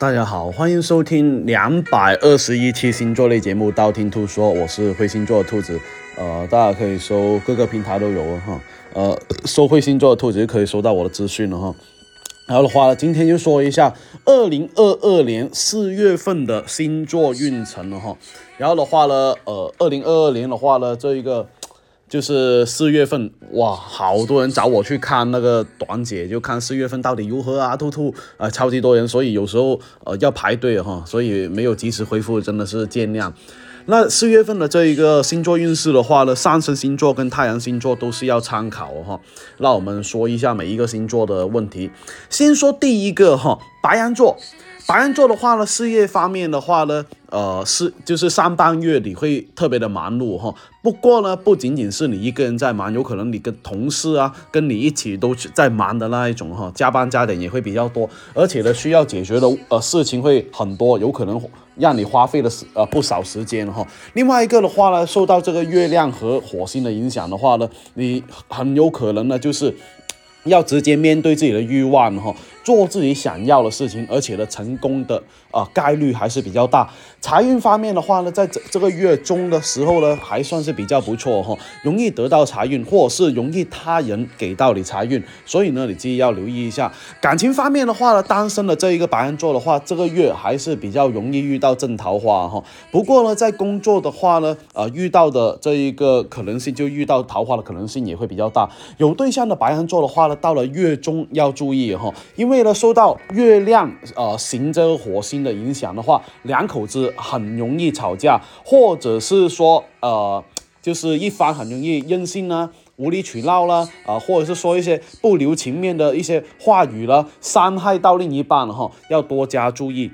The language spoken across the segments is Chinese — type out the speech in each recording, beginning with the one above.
大家好，欢迎收听两百二十一期星座类节目《道听途说》，我是灰星座的兔子。呃，大家可以搜各个平台都有哈。呃，搜灰星座的兔子就可以收到我的资讯了哈。然后的话，今天就说一下二零二二年四月份的星座运程了哈。然后的话呢，呃，二零二二年的话呢，这一个。就是四月份哇，好多人找我去看那个短解，就看四月份到底如何啊，兔兔啊，超级多人，所以有时候呃要排队哈，所以没有及时回复，真的是见谅。那四月份的这一个星座运势的话呢，上升星座跟太阳星座都是要参考哈。那我们说一下每一个星座的问题，先说第一个哈，白羊座。白羊座的话呢，事业方面的话呢，呃，是就是上半月你会特别的忙碌哈。不过呢，不仅仅是你一个人在忙，有可能你跟同事啊，跟你一起都在忙的那一种哈，加班加点也会比较多，而且呢，需要解决的呃事情会很多，有可能让你花费了时呃不少时间哈。另外一个的话呢，受到这个月亮和火星的影响的话呢，你很有可能呢就是要直接面对自己的欲望哈。做自己想要的事情，而且呢，成功的啊概率还是比较大。财运方面的话呢，在这这个月中的时候呢，还算是比较不错哈，容易得到财运，或者是容易他人给到你财运，所以呢，你自己要留意一下。感情方面的话呢，单身的这一个白羊座的话，这个月还是比较容易遇到正桃花哈。不过呢，在工作的话呢，呃，遇到的这一个可能性，就遇到桃花的可能性也会比较大。有对象的白羊座的话呢，到了月中要注意哈，因为。为了受到月亮呃行这个火星的影响的话，两口子很容易吵架，或者是说呃，就是一方很容易任性呢，无理取闹啦，啊，或者是说一些不留情面的一些话语了，伤害到另一半了哈，要多加注意。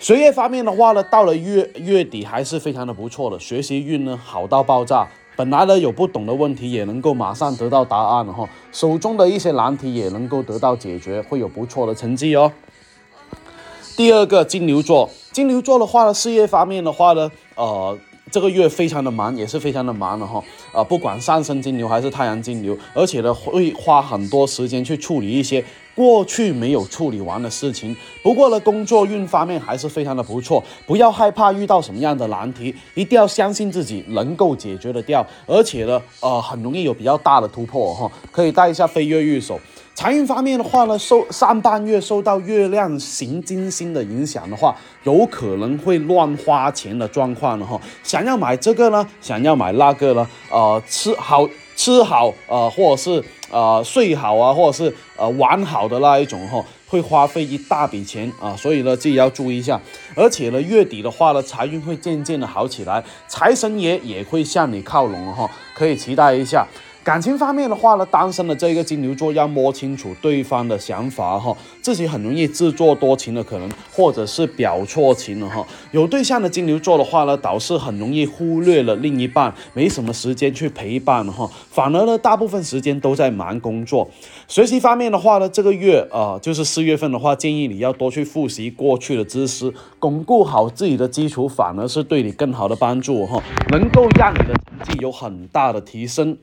学业方面的话呢，到了月月底还是非常的不错的，学习运呢好到爆炸。本来呢有不懂的问题也能够马上得到答案了哈，手中的一些难题也能够得到解决，会有不错的成绩哦。第二个金牛座，金牛座的话呢，事业方面的话呢，呃。这个月非常的忙，也是非常的忙的哈，啊，不管上升金牛还是太阳金牛，而且呢会花很多时间去处理一些过去没有处理完的事情。不过呢，工作运方面还是非常的不错，不要害怕遇到什么样的难题，一定要相信自己能够解决得掉，而且呢，呃，很容易有比较大的突破哈，可以带一下飞跃玉手。财运方面的话呢，受上半月受到月亮行金星的影响的话，有可能会乱花钱的状况了哈。想要买这个呢，想要买那个呢，呃，吃好吃好，呃，或者是呃睡好啊，或者是呃玩好的那一种哈，会花费一大笔钱啊，所以呢自己要注意一下。而且呢，月底的话呢，财运会渐渐的好起来，财神爷也会向你靠拢哈，可以期待一下。感情方面的话呢，单身的这个金牛座要摸清楚对方的想法哈，自己很容易自作多情的可能，或者是表错情了哈。有对象的金牛座的话呢，导致很容易忽略了另一半，没什么时间去陪伴哈，反而呢，大部分时间都在忙工作。学习方面的话呢，这个月啊，就是四月份的话，建议你要多去复习过去的知识，巩固好自己的基础，反而是对你更好的帮助哈，能够让你的成绩有很大的提升。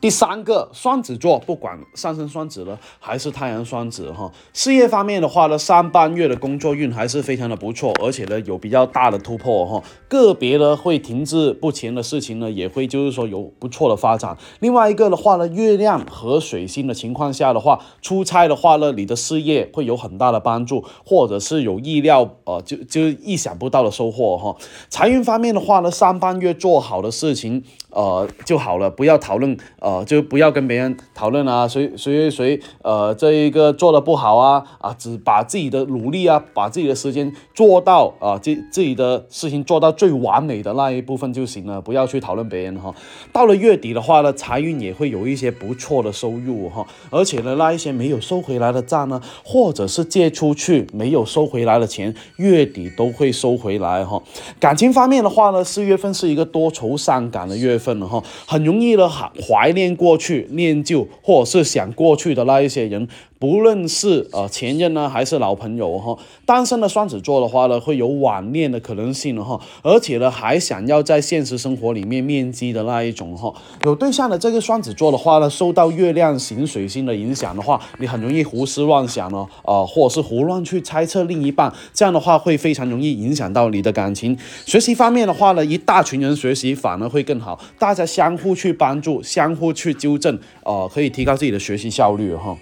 第三个双子座，不管上升双子了还是太阳双子哈，事业方面的话呢，上半月的工作运还是非常的不错，而且呢有比较大的突破哈，个别呢会停滞不前的事情呢也会就是说有不错的发展。另外一个的话呢，月亮和水星的情况下的话，出差的话呢，你的事业会有很大的帮助，或者是有意料呃就就意想不到的收获哈。财运方面的话呢，上半月做好的事情呃就好了，不要讨论。就不要跟别人讨论啊，谁谁谁呃，这一个做的不好啊啊，只把自己的努力啊，把自己的时间做到啊，自自己的事情做到最完美的那一部分就行了，不要去讨论别人哈。到了月底的话呢，财运也会有一些不错的收入哈，而且呢，那一些没有收回来的账呢，或者是借出去没有收回来的钱，月底都会收回来哈。感情方面的话呢，四月份是一个多愁善感的月份了哈，很容易呢怀怀。念过去、念旧，或者是想过去的那一些人，不论是呃前任呢，还是老朋友哈，单身的双子座的话呢，会有网恋的可能性哈，而且呢，还想要在现实生活里面面基的那一种哈。有对象的这个双子座的话呢，受到月亮行水星的影响的话，你很容易胡思乱想呢，啊，或者是胡乱去猜测另一半，这样的话会非常容易影响到你的感情。学习方面的话呢，一大群人学习反而会更好，大家相互去帮助，相互去纠正，呃，可以提高自己的学习效率哈。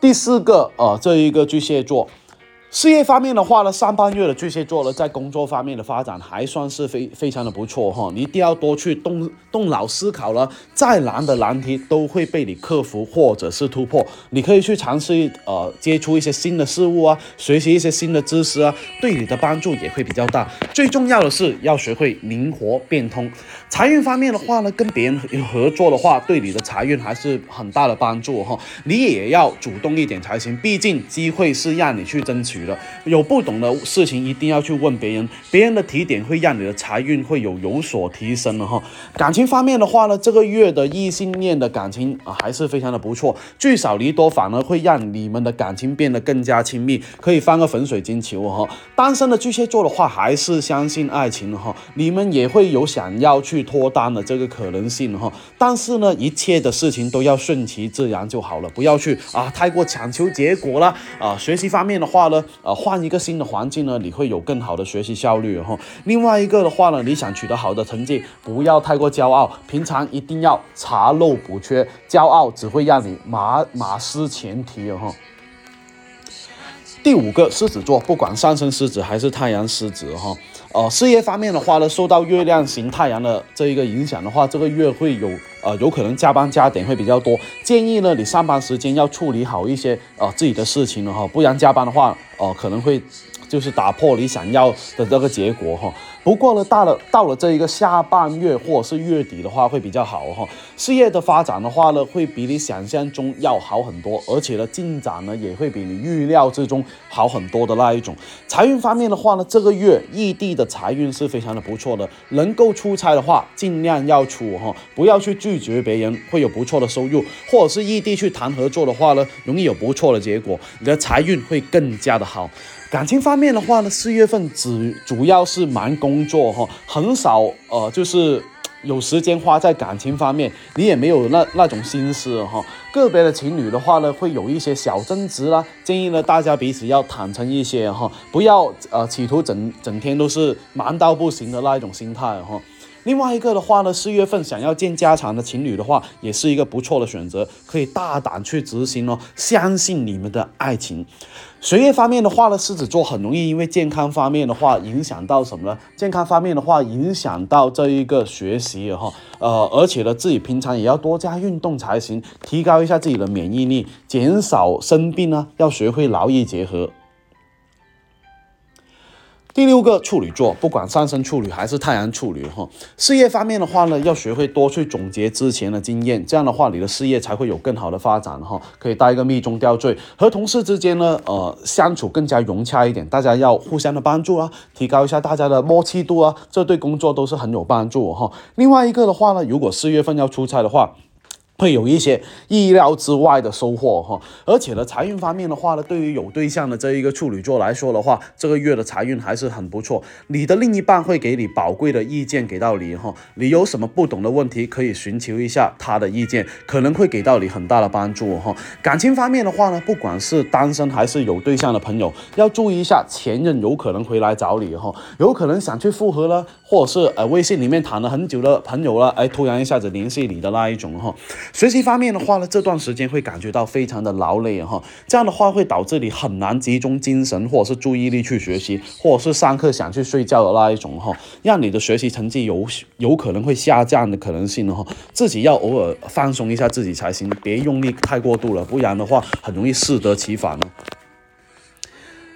第四个，呃，这一个巨蟹座。事业方面的话呢，上半月的巨蟹座呢，在工作方面的发展还算是非非常的不错哈。你一定要多去动动脑思考了，再难的难题都会被你克服或者是突破。你可以去尝试呃接触一些新的事物啊，学习一些新的知识啊，对你的帮助也会比较大。最重要的是要学会灵活变通。财运方面的话呢，跟别人合作的话，对你的财运还是很大的帮助哈。你也要主动一点才行，毕竟机会是让你去争取。有不懂的事情一定要去问别人，别人的提点会让你的财运会有有所提升的哈。感情方面的话呢，这个月的异性恋的感情啊还是非常的不错，聚少离多反而会让你们的感情变得更加亲密，可以翻个粉水晶球哈。单身的巨蟹座的话，还是相信爱情的哈，你们也会有想要去脱单的这个可能性哈。但是呢，一切的事情都要顺其自然就好了，不要去啊太过强求结果了啊。学习方面的话呢。呃，换一个新的环境呢，你会有更好的学习效率哈。另外一个的话呢，你想取得好的成绩，不要太过骄傲，平常一定要查漏补缺，骄傲只会让你马马失前蹄哈。第五个狮子座，不管上升狮子还是太阳狮子哈，呃，事业方面的话呢，受到月亮型太阳的这一个影响的话，这个月会有呃有可能加班加点会比较多，建议呢你上班时间要处理好一些呃自己的事情了哈，不然加班的话，呃可能会就是打破你想要的这个结果哈。不过呢，到了到了这一个下半月或者是月底的话，会比较好哈。事业的发展的话呢，会比你想象中要好很多，而且呢，进展呢也会比你预料之中好很多的那一种。财运方面的话呢，这个月异地的财运是非常的不错的，能够出差的话，尽量要出哈，不要去拒绝别人，会有不错的收入。或者是异地去谈合作的话呢，容易有不错的结果，你的财运会更加的好。感情方面的话呢，四月份只主要是忙工作哈，很少呃，就是有时间花在感情方面，你也没有那那种心思哈。个别的情侣的话呢，会有一些小争执啦，建议呢大家彼此要坦诚一些哈，不要呃企图整整天都是忙到不行的那一种心态哈。另外一个的话呢，四月份想要见家长的情侣的话，也是一个不错的选择，可以大胆去执行哦，相信你们的爱情。学业方面的话呢，狮子座很容易因为健康方面的话影响到什么呢？健康方面的话影响到这一个学习哈，呃，而且呢自己平常也要多加运动才行，提高一下自己的免疫力，减少生病呢，要学会劳逸结合。第六个处女座，不管上升处女还是太阳处女哈，事业方面的话呢，要学会多去总结之前的经验，这样的话你的事业才会有更好的发展哈。可以带一个密中吊坠，和同事之间呢，呃，相处更加融洽一点，大家要互相的帮助啊，提高一下大家的默契度啊，这对工作都是很有帮助哈。另外一个的话呢，如果四月份要出差的话，会有一些意料之外的收获哈，而且呢，财运方面的话呢，对于有对象的这一个处女座来说的话，这个月的财运还是很不错。你的另一半会给你宝贵的意见给到你哈，你有什么不懂的问题可以寻求一下他的意见，可能会给到你很大的帮助哈。感情方面的话呢，不管是单身还是有对象的朋友，要注意一下前任有可能回来找你哈，有可能想去复合了，或者是呃微信里面谈了很久的朋友了，哎突然一下子联系你的那一种哈。学习方面的话呢，这段时间会感觉到非常的劳累哈，这样的话会导致你很难集中精神或者是注意力去学习，或者是上课想去睡觉的那一种哈，让你的学习成绩有有可能会下降的可能性哈，自己要偶尔放松一下自己才行，别用力太过度了，不然的话很容易适得其反。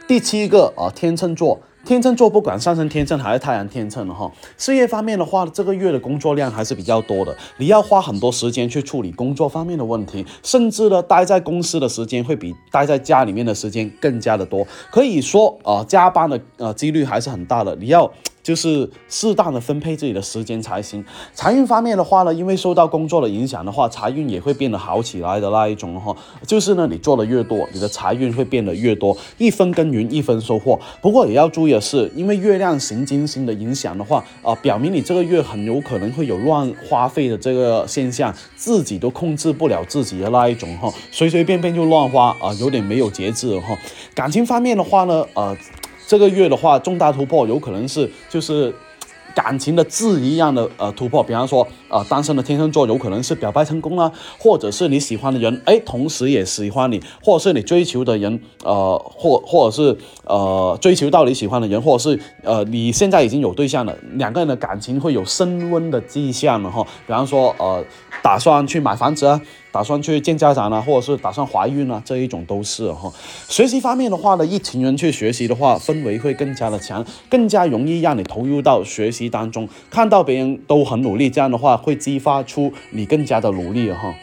第七个啊，天秤座。天秤座不管上升天秤还是太阳天秤的哈，事业方面的话，这个月的工作量还是比较多的，你要花很多时间去处理工作方面的问题，甚至呢，待在公司的时间会比待在家里面的时间更加的多，可以说啊，加班的呃几率还是很大的，你要就是适当的分配自己的时间才行。财运方面的话呢，因为受到工作的影响的话，财运也会变得好起来的那一种哈。就是呢，你做的越多，你的财运会变得越多。一分耕耘一分收获。不过也要注意的是，因为月亮行金星的影响的话，啊，表明你这个月很有可能会有乱花费的这个现象，自己都控制不了自己的那一种哈，随随便便就乱花啊，有点没有节制哈。感情方面的话呢，呃。这个月的话，重大突破有可能是就是感情的质一样的呃突破，比方说呃单身的天秤座有可能是表白成功了，或者是你喜欢的人哎同时也喜欢你，或者是你追求的人呃或或者是呃追求到你喜欢的人，或者是呃你现在已经有对象了，两个人的感情会有升温的迹象了哈，比方说呃打算去买房子啊。打算去见家长呢，或者是打算怀孕呢，这一种都是哈。学习方面的话呢，一群人去学习的话，氛围会更加的强，更加容易让你投入到学习当中。看到别人都很努力，这样的话会激发出你更加的努力哈。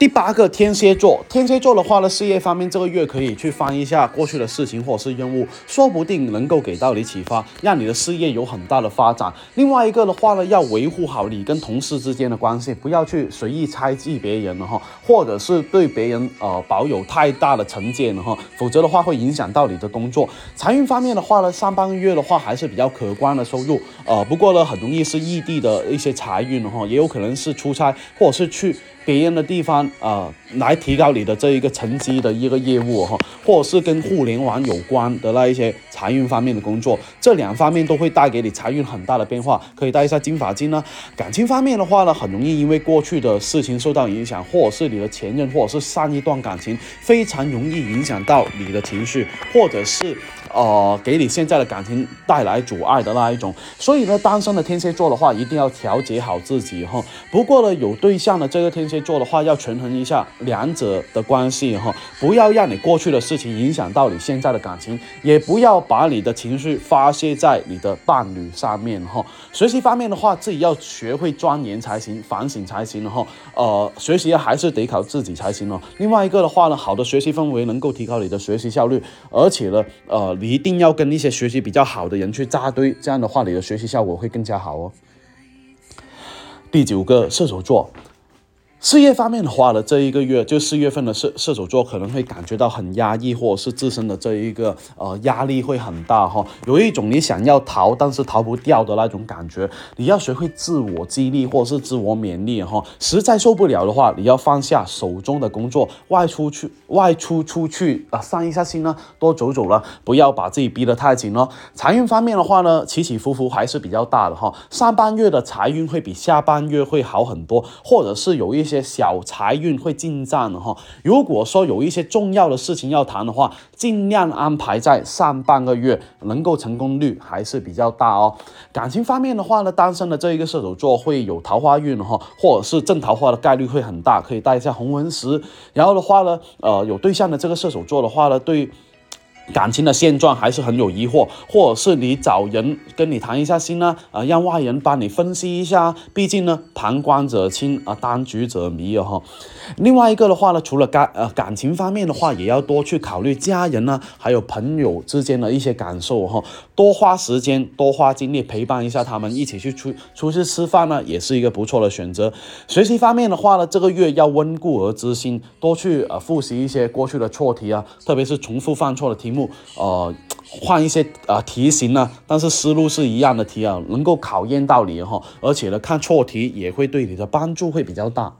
第八个天蝎座，天蝎座的话呢，事业方面这个月可以去翻一下过去的事情或者是任务，说不定能够给到你启发，让你的事业有很大的发展。另外一个的话呢，要维护好你跟同事之间的关系，不要去随意猜忌别人了哈，或者是对别人呃保有太大的成见了哈，否则的话会影响到你的工作。财运方面的话呢，上半个月的话还是比较可观的收入，呃，不过呢，很容易是异地的一些财运哈，也有可能是出差或者是去。别人的地方啊，来提高你的这一个成绩的一个业务哈，或者是跟互联网有关的那一些财运方面的工作，这两方面都会带给你财运很大的变化。可以带一下金发金呢。感情方面的话呢，很容易因为过去的事情受到影响，或者是你的前任，或者是上一段感情，非常容易影响到你的情绪，或者是。呃，给你现在的感情带来阻碍的那一种，所以呢，单身的天蝎座的话，一定要调节好自己哈。不过呢，有对象的这个天蝎座的话，要权衡一下两者的关系哈，不要让你过去的事情影响到你现在的感情，也不要把你的情绪发泄在你的伴侣上面哈。学习方面的话，自己要学会钻研才行，反省才行哈。呃，学习还是得靠自己才行哦。另外一个的话呢，好的学习氛围能够提高你的学习效率，而且呢，呃。你一定要跟一些学习比较好的人去扎堆，这样的话，你的学习效果会更加好哦。第九个，射手座。事业方面的话呢，这一个月就四月份的射射手座可能会感觉到很压抑，或者是自身的这一个呃压力会很大哈，有一种你想要逃但是逃不掉的那种感觉。你要学会自我激励或者是自我勉励哈，实在受不了的话，你要放下手中的工作，外出去外出出去啊散一下心呢，多走走了，不要把自己逼得太紧哦。财运方面的话呢，起起伏伏还是比较大的哈，上半月的财运会比下半月会好很多，或者是有一些。些小财运会进账的哈，如果说有一些重要的事情要谈的话，尽量安排在上半个月，能够成功率还是比较大哦。感情方面的话呢，单身的这一个射手座会有桃花运哈，或者是正桃花的概率会很大，可以带一下红纹石。然后的话呢，呃，有对象的这个射手座的话呢，对。感情的现状还是很有疑惑，或者是你找人跟你谈一下心呢？啊，让外人帮你分析一下。毕竟呢，旁观者清啊，当局者迷啊哈。另外一个的话呢，除了感呃感情方面的话，也要多去考虑家人呢，还有朋友之间的一些感受哈。多花时间，多花精力陪伴一下他们，一起去出出去吃饭呢，也是一个不错的选择。学习方面的话呢，这个月要温故而知新，多去呃复习一些过去的错题啊，特别是重复犯错的题目。呃，换一些啊题型呢，但是思路是一样的题啊，能够考验到你哈，而且呢，看错题也会对你的帮助会比较大。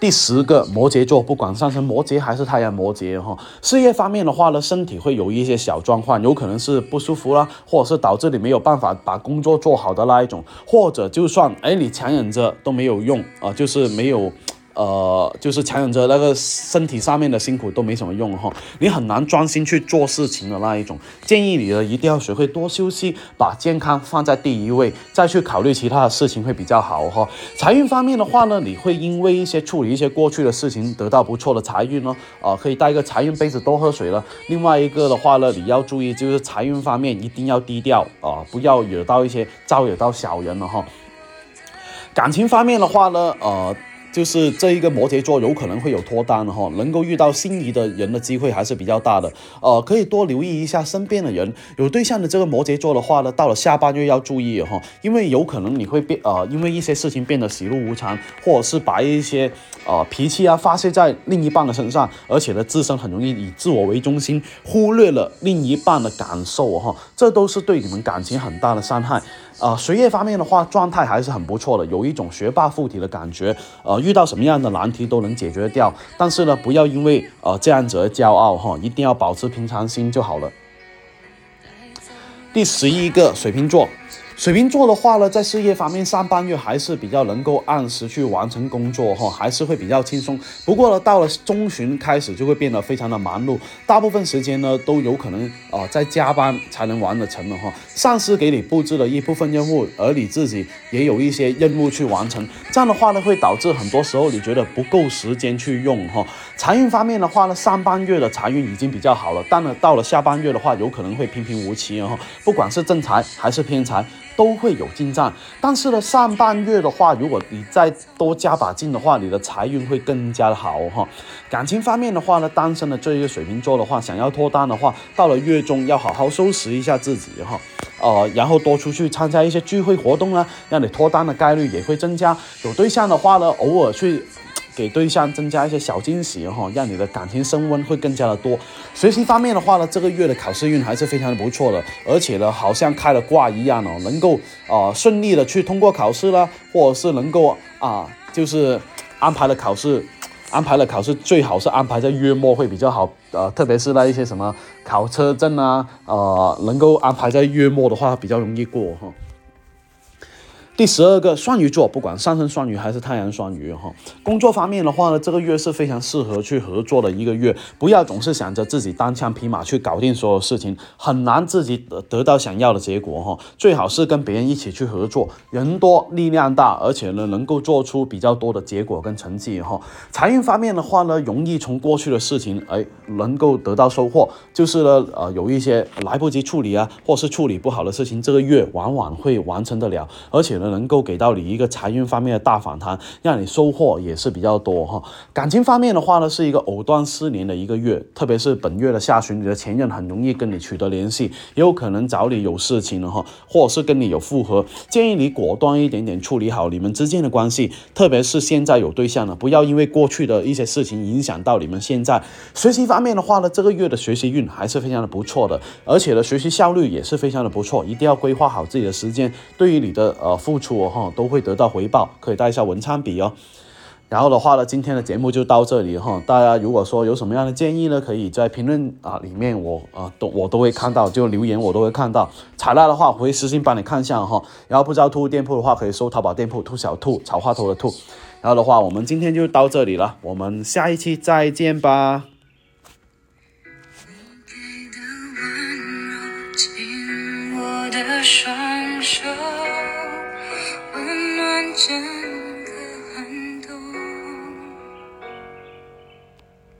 第十个摩羯座，不管上升摩羯还是太阳摩羯哈，事业方面的话呢，身体会有一些小状况，有可能是不舒服啦，或者是导致你没有办法把工作做好的那一种，或者就算哎你强忍着都没有用啊，就是没有。呃，就是强忍着那个身体上面的辛苦都没什么用哈，你很难专心去做事情的那一种。建议你呢，一定要学会多休息，把健康放在第一位，再去考虑其他的事情会比较好哈。财运方面的话呢，你会因为一些处理一些过去的事情得到不错的财运哦。啊，可以带一个财运杯子多喝水了。另外一个的话呢，你要注意就是财运方面一定要低调啊，不要惹到一些招惹到小人了哈。感情方面的话呢，呃。就是这一个摩羯座有可能会有脱单哈，能够遇到心仪的人的机会还是比较大的。呃，可以多留意一下身边的人，有对象的这个摩羯座的话呢，到了下半月要注意哈，因为有可能你会变呃，因为一些事情变得喜怒无常，或者是把一些呃脾气啊发泄在另一半的身上，而且呢自身很容易以自我为中心，忽略了另一半的感受哈，这都是对你们感情很大的伤害。呃，学业方面的话，状态还是很不错的，有一种学霸附体的感觉。呃，遇到什么样的难题都能解决掉。但是呢，不要因为呃这样子而骄傲哈，一定要保持平常心就好了。第十一个水瓶座。水瓶座的话呢，在事业方面上半月还是比较能够按时去完成工作哈，还是会比较轻松。不过呢，到了中旬开始就会变得非常的忙碌，大部分时间呢都有可能啊在加班才能完得成的哈。上司给你布置了一部分任务，而你自己也有一些任务去完成，这样的话呢会导致很多时候你觉得不够时间去用哈。财运方面的话呢，上半月的财运已经比较好了，但呢到了下半月的话，有可能会平平无奇哈，不管是正财还是偏财。都会有进账，但是呢，上半月的话，如果你再多加把劲的话，你的财运会更加的好哈。感情方面的话呢，单身的这一个水瓶座的话，想要脱单的话，到了月中要好好收拾一下自己哈，呃，然后多出去参加一些聚会活动啊，让你脱单的概率也会增加。有对象的话呢，偶尔去。给对象增加一些小惊喜哈，让你的感情升温会更加的多。学习方面的话呢，这个月的考试运还是非常的不错的，而且呢，好像开了挂一样哦，能够啊顺利的去通过考试啦，或者是能够啊就是安排了考试，安排了考试最好是安排在月末会比较好，呃，特别是那一些什么考车证啊，呃，能够安排在月末的话比较容易过哈。第十二个双鱼座，不管上升双鱼还是太阳双鱼哈，工作方面的话呢，这个月是非常适合去合作的一个月。不要总是想着自己单枪匹马去搞定所有事情，很难自己得得到想要的结果哈。最好是跟别人一起去合作，人多力量大，而且呢能够做出比较多的结果跟成绩哈。财运方面的话呢，容易从过去的事情哎能够得到收获，就是呢呃有一些来不及处理啊，或是处理不好的事情，这个月往往会完成得了，而且呢。能够给到你一个财运方面的大反弹，让你收获也是比较多哈。感情方面的话呢，是一个藕断丝连的一个月，特别是本月的下旬，你的前任很容易跟你取得联系，也有可能找你有事情了哈，或者是跟你有复合。建议你果断一点点处理好你们之间的关系，特别是现在有对象了，不要因为过去的一些事情影响到你们现在。学习方面的话呢，这个月的学习运还是非常的不错的，而且呢，学习效率也是非常的不错，一定要规划好自己的时间，对于你的呃付。出哈都会得到回报，可以带一下文昌笔哦。然后的话呢，今天的节目就到这里哈。大家如果说有什么样的建议呢，可以在评论啊里面我啊都我都会看到，就留言我都会看到。采纳的话，我会私信帮你看一下哈。然后不知道兔兔店铺的话，可以搜淘宝店铺兔小兔草花头的兔。然后的话，我们今天就到这里了，我们下一期再见吧。